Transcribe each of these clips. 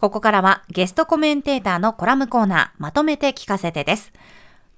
ここからはゲストコメンテーターのコラムコーナー、まとめて聞かせてです。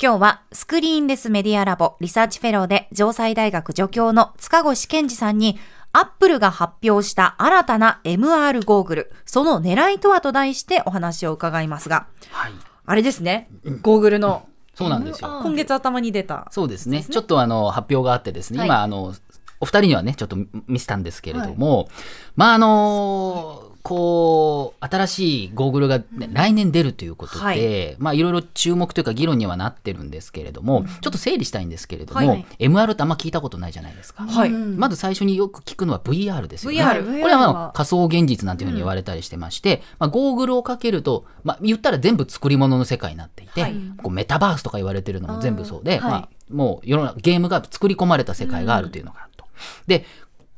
今日はスクリーンレスメディアラボリサーチフェローで城西大学助教の塚越健司さんにアップルが発表した新たな MR ゴーグル、その狙いとはと題してお話を伺いますが、はい。あれですね、ゴーグルの。そうなんですよ。今月頭に出た。そうですね。ちょっとあの発表があってですね、はい。今あのお二人にはねちょっと見せたんですけれども、まああのこう新しいゴーグルが、ね来年出るということで、はい。まあいろいろ注目というか議論にはなってるんですけれども、ちょっと整理したいんですけれども、はい。MR ってあんま聞いたことないじゃないですか。はい。まず最初によく聞くのは VR ですよね。VR これはあの仮想現実なんていうふうに言われたりしてまして、まあ、ゴーグルをかけると、まあ、言ったら全部作り物の世界になっていて、はい。こうメタバースとか言われてるのも全部そうで、まあ、もう世の中ゲームが作り込まれた世界があるというのがあると。で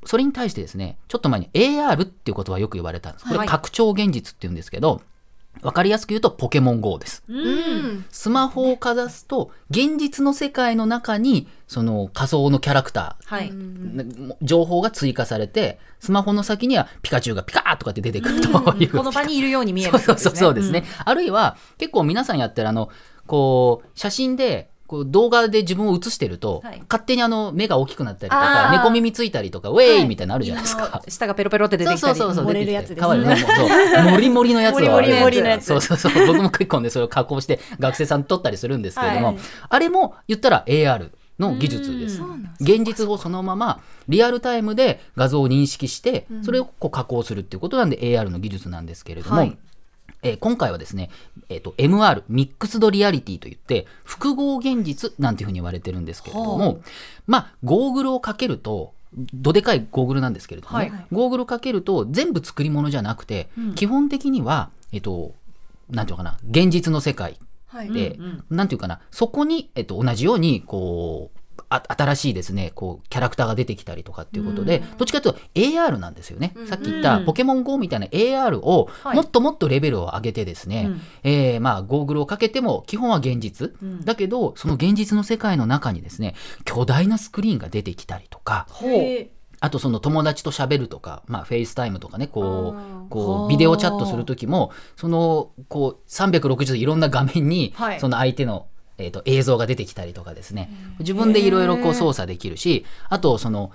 それに対してですねちょっと前に AR っていう言葉はよく言われたんです。こはいれ拡張現実っていうんですけど、わかりやすく言うとポケモン GO です。うん。スマホをかざすと現実の世界の中にその仮想のキャラクターはい。ね情報が追加されてスマホの先にはピカチュウがピカーとかって出てくるという、この場にいるように見えるそうそうそうですね、あるいは結構皆さんやってるあのこう写真でこう動画で自分を映してると、はい。勝手にあの目が大きくなったりとあかー猫耳ついたりとかウェーイみたいなのあるじゃないですうんか。下がペロペロって出てきたり。そうそうそうそう。漏れるやつですね。かわいいね。もうそう。モリモリのやつをモリモリのやつ。そうそうそう。僕も結構ねそれを加工して学生さん撮ったりするんですけれども、はい。あれも言ったら AR の技術です。うん現実をそのままリアルタイムで画像を認識してそれをこう加工するっていうことなんで AR の技術なんですけれども、はいえー今回はですね、えー、と MR ミックスドリアリティといって複合現実なんていうふうに言われてるんですけれども、はまあゴーグルをかけるとどでかいゴーグルなんですけれども、ねはいゴーグルをかけると全部作り物じゃなくて、うん。基本的にはえっ、となんていうのかな現実の世界はい。で、うんなんていうかなそこに、えっと、同じようにこうあ新しいですねこうキャラクターが出てきたりとかっていうことで、どっちかというと AR なんですよね、うん。さっき言ったうん。ポケモン GO みたいな AR をはい。もっともっとレベルを上げてですね、うん。えーまあゴーグルをかけても基本は現実、うん。だけどその現実の世界の中にですね巨大なスクリーンが出てきたりとかほう。へあとその友達と喋るとか、まあ、 FaceTime とかねこうこはあうビデオチャットする時もそのこう360度いろんな画面にはい。その相手の、えー、と映像が出てきたりとかですね。自分でいろいろこう操作できるしあとその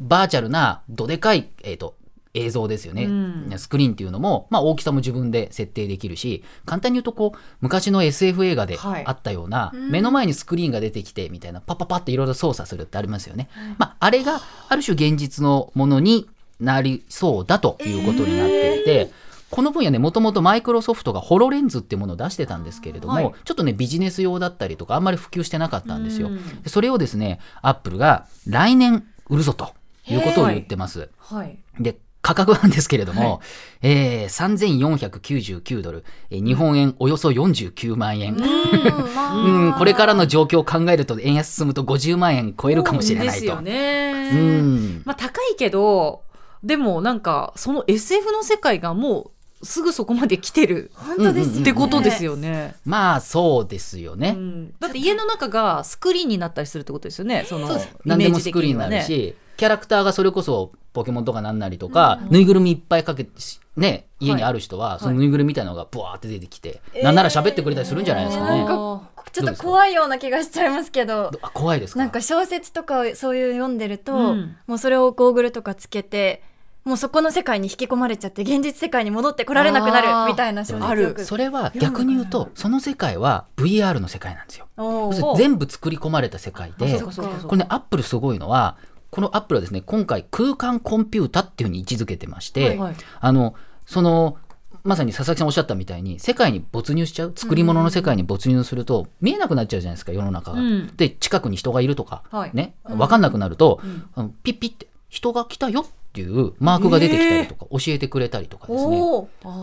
バーチャルなどでかい、えー、と映像ですよね、うん。スクリーンっていうのも、まあ、大きさも自分で設定できるし簡単に言うとこう昔の SF 映画ではい。あったような、うん。目の前にスクリーンが出てきてみたいなパッパッパっていろいろ操作するってありますよね。まあ、あれがある種現実のものになりそうだということになっていて、この分野ねもともとマイクロソフトがホロレンズっていうものを出してたんですけれども、はいちょっとねビジネス用だったりとかあんまり普及してなかったんですよ。それをですねアップルが来年売るぞということを言ってます。はい。で価格なんですけれども、えー、3499ドル、えー日本円およそ49万円。うん、これからの状況を考えると円安進むと50万円超えるかもしれないと。ですよね。うん、まあ高いけど、でもなんかその SF の世界がもうすぐそこまで来てる本当ですよね。ってことですよね。まあそうですよね。うんだって家の中がスクリーンになったりするってことですよね。そのそうです何でもスクリーンになるし、キャラクターがそれこそポケモンとかなんなりとか、ぬいぐるみいっぱいかけてね家にある人は、そのぬいぐるみみたいなのがブワーって出てきて、なんなら喋ってくれたりするんじゃないですかね。なんかちょっと怖いような気がしちゃいますけど。あ怖いですか？なんか小説とかそういう読んでると、うんもうそれをゴーグルとかつけてもうそこの世界に引き込まれちゃって現実世界に戻ってこられなくなるみたいな小説ある。それは逆に言うとその世界は VR の世界なんですよ。全部作り込まれた世界あでこれねアップルすごいのはこのアップルはですね今回空間コンピュータっていうふうに位置づけてまして、はいあのそのまさに佐々木さんおっしゃったみたいに世界に没入しちゃう？作り物の世界に没入すると見えなくなっちゃうじゃないですか世の中が。うん。で近くに人がいるとか、はい。ね。分かんなくなると、ん。あのピッピッって人が来たよっていうマークが出てきたりとか、教えてくれたりとかですね。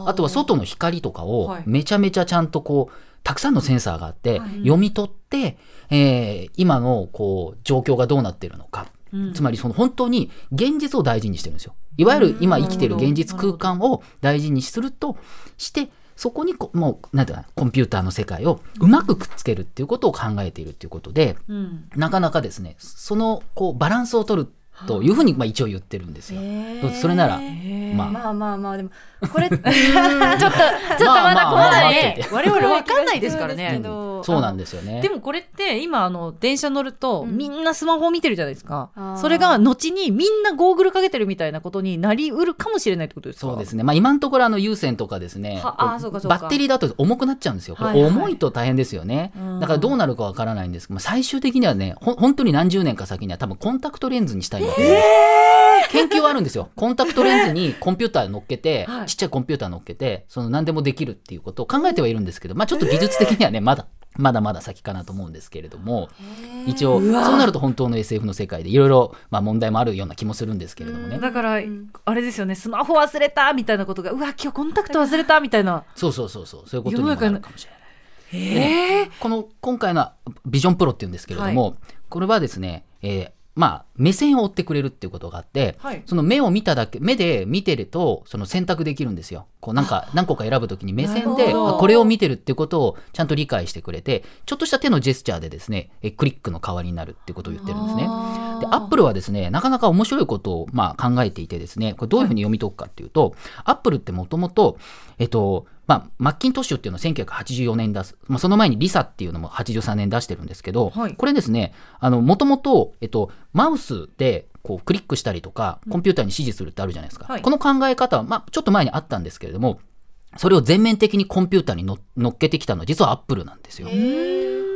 あとは外の光とかをはい。めちゃめちゃちゃんとこうたくさんのセンサーがあってはい。読み取って、えー今のこう状況がどうなっているのか、うん。つまりその本当に現実を大事にしてるんですよ。いわゆる今生きている現実空間を大事にするとしてそこにこもうなんていうかなコンピューターの世界をうまくくっつけるっていうことを考えているっていうことでうん。なかなかですねそのこうバランスを取るというふうにまあ一応言ってるんですよ。それならへまあ。まあまあまあでもこれ ちょっとちょっとまだこまあまあまあまだねまあ我々わかんないですからね。そうなんですよね。でもこれって今あの電車乗るとうん。みんなスマホを見てるじゃないですか、あー。それが後にみんなゴーグルかけてるみたいなことになりうるかもしれないってことですか？そうですね、まあ、今のところあの有線とかですね。あそうかそうか。バッテリーだと重くなっちゃうんですよ。重いと大変ですよね、うん。だからどうなるかわからないんですけど、まあ、最終的にはねほ本当に何十年か先には多分コンタクトレンズにしたいわけです、研究はあるんですよ。コンタクトレンズにコンピューター乗っけて、はい。ちっちゃいコンピューター乗っけてその何でもできるっていうことを考えてはいるんですけど、まあ、ちょっと技術的にはねまだまだまだ先かなと思うんですけれども一応そうなると本当の SF の世界でいろいろまあ問題もあるような気もするんですけれどもね。だから、ん。あれですよねスマホ忘れたみたいなことがうわ今日コンタクト忘れたみたいな。そうそうそうそう。そういうことにもなる。かもしれない。えこの今回のビジョンプロっていうんですけれども、これはですね、えーまあ目線を追ってくれるっていうことがあって、はいその目を見ただけ目で見てるとその選択できるんですよ。こうなんか何個か選ぶときに目線でこれを見てるってことをちゃんと理解してくれてちょっとした手のジェスチャーでですねえクリックの代わりになるってことを言ってるんですね。でアップルはですねなかなか面白いことをまあ考えていてですねこれどういうふうに読み解くかっていうと、アップルってもともとえっとまあ、マッキントッシュっていうのは1984年出す、まあ、その前にリサっていうのも83年出してるんですけど、はい。これですねもともと、えっと、マウスでこうクリックしたりとかコンピューターに指示するってあるじゃないですか、はい。この考え方は、まあ、ちょっと前にあったんですけれどもそれを全面的にコンピューターにの乗っけてきたのは実はアップルなんですよ。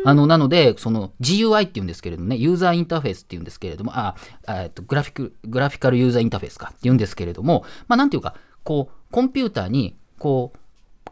あのなのでその GUI っていうんですけれどもねユーザーインターフェースっていうんですけれどもああえっとグラフィックグラフィカルユーザーインターフェースかっていうんですけれどもまあなんていうかこうコンピューターにこう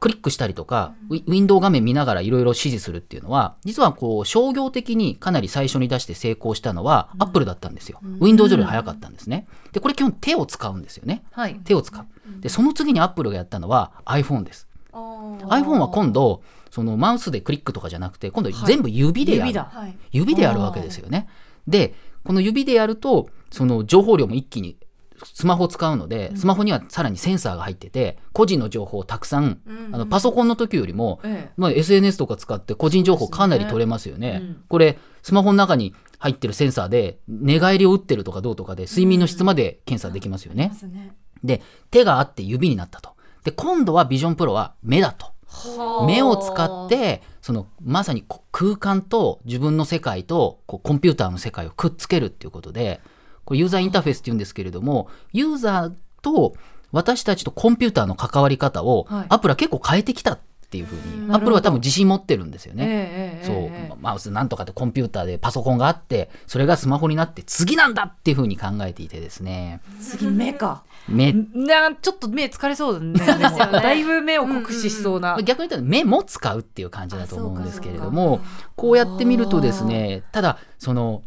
クリックしたりとか、ウィンドウ画面見ながらいろいろ指示するっていうのは、実はこう商業的にかなり最初に出して成功したのは、アップルだったんですよ。ウィンドウより早かったんですね。で、これ基本手を使うんですよね。はい手を使う。で、その次にアップルがやったのは iPhone です。iPhone は今度、そのマウスでクリックとかじゃなくて、今度全部指でやる。指だはい指でやるわけですよね。で、この指でやると、その情報量も一気にスマホを使うので、スマホにはさらにセンサーが入ってて、個人の情報をたくさん、うんあのパソコンの時よりも、ええまあ、SNS とか使って個人情報かなり取れますよね。これ、スマホの中に入ってるセンサーで、寝返りを打ってるとかどうとかで、睡眠の質まで検査できますよね。で、手があって指になったと。で、今度はビジョンプロは目だと。目を使ってそのまさにこ空間と自分の世界とこうコンピューターの世界をくっつけるっていうことでこれユーザーインターフェースっていうんですけれどもユーザーと私たちとコンピューターの関わり方をはい。アップルは結構変えてきたっていうふうに、うんアップルは多分自信持ってるんですよね。ええそう、ええ。マウスなんとかってコンピューターでパソコンがあってそれがスマホになって次なんだっていうふうに考えていてですね次目か目なちょっと目疲れそうだねそうですよねだいぶ目を酷使しそうな、逆に言ったら目も使うっていう感じだと思うんですけれどあもこうやってみるとですねただその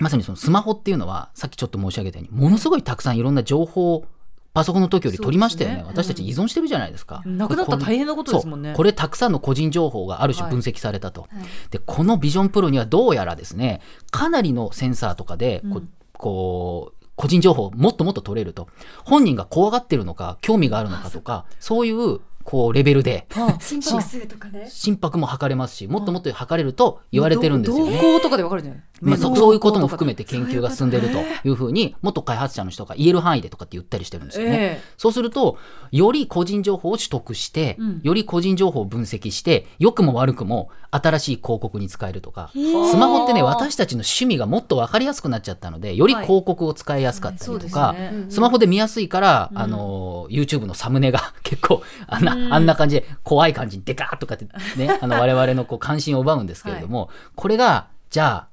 まさにそのスマホっていうのはさっきちょっと申し上げたようにものすごいたくさんいろんな情報をパソコンの時より取りましたよね。そうですね。私たち依存してるじゃないですか、なくなったら大変なことですもんね。これたくさんの個人情報がある種はい。分析されたと、はい。でこのビジョンプロにはどうやらですねかなりのセンサーとかでこ,、うん。こう個人情報をもっともっと取れると。本人が怖がってるのか興味があるのかとかそういうこうレベルで。はあ 心拍数とかで心拍も測れますしもっともっと測れると言われてるんですよね。動向とかでわかるんじゃないまあ、そそういうことも含めてて研究が進んでいるというふうに元開発者の人が言える範囲でとかって言ったりしてるんですよね。えそうするとより個人情報を取得して、うん。より個人情報を分析して良くも悪くも新しい広告に使えるとかスマホってね私たちの趣味がもっと分かりやすくなっちゃったのでより広告を使いやすかったりとか、ね。スマホで見やすいから、うん。あの YouTube のサムネが 結構あんな,、うん。あんな感じで怖い感じにデカーッとかってねあの我々のこう関心を奪うんですけれども、これがじゃあ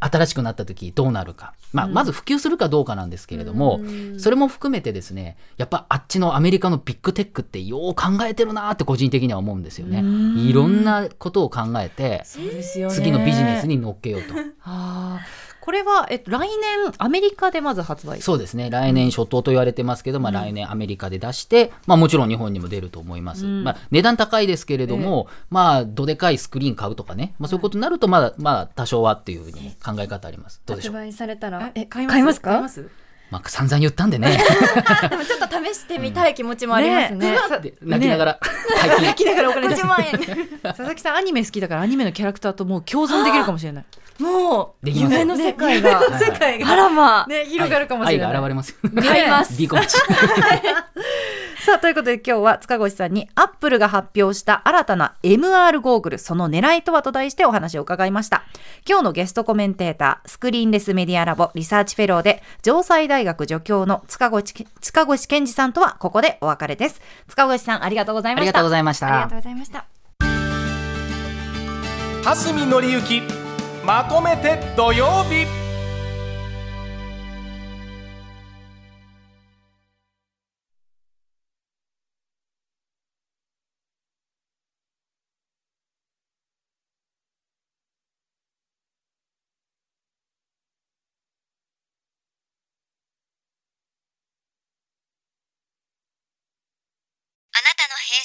新しくなった時どうなるか、まあ、うん。まず普及するかどうかなんですけれども、それも含めてですねやっぱあっちのアメリカのビッグテックってよう考えてるなって個人的には思うんですよね。うん。いろんなことを考えて次のビジネスに乗っけようと。これは、えっと、来年アメリカでまず発売？そうですね。来年初頭と言われてますけど、まあ、来年アメリカで出して、まあ、もちろん日本にも出ると思います、うん。まあ、値段高いですけれども、まあどでかいスクリーン買うとかね、まあ、そういうことになるとまだまあ多少はっていうふうに考え方あります。どうでしょう？発売されたら？ええ買います？か？買いまあ散々言ったんでね。でもちょっと試してみたい気持ちもありますね。で泣きながら 泣きながらお金出し50万円。佐々木さんアニメ好きだからアニメのキャラクターともう共存できるかもしれない。もう夢の世界が、はい。はい世界あらま。あ、ね広がるかもしれない。愛が現れます。よ買います。コムチさあということで今日は塚越さんにアップルが発表した新たな MR ゴーグルその狙いとはと題してお話を伺いました。今日のゲストコメンテータースクリーンレスメディアラボリサーチフェローで城西大学助教の塚越塚越健二さんとはここでお別れです。塚越さんありがとうございありがましたとうございました。ありがとうございました。蓮見紀之まとめて土曜日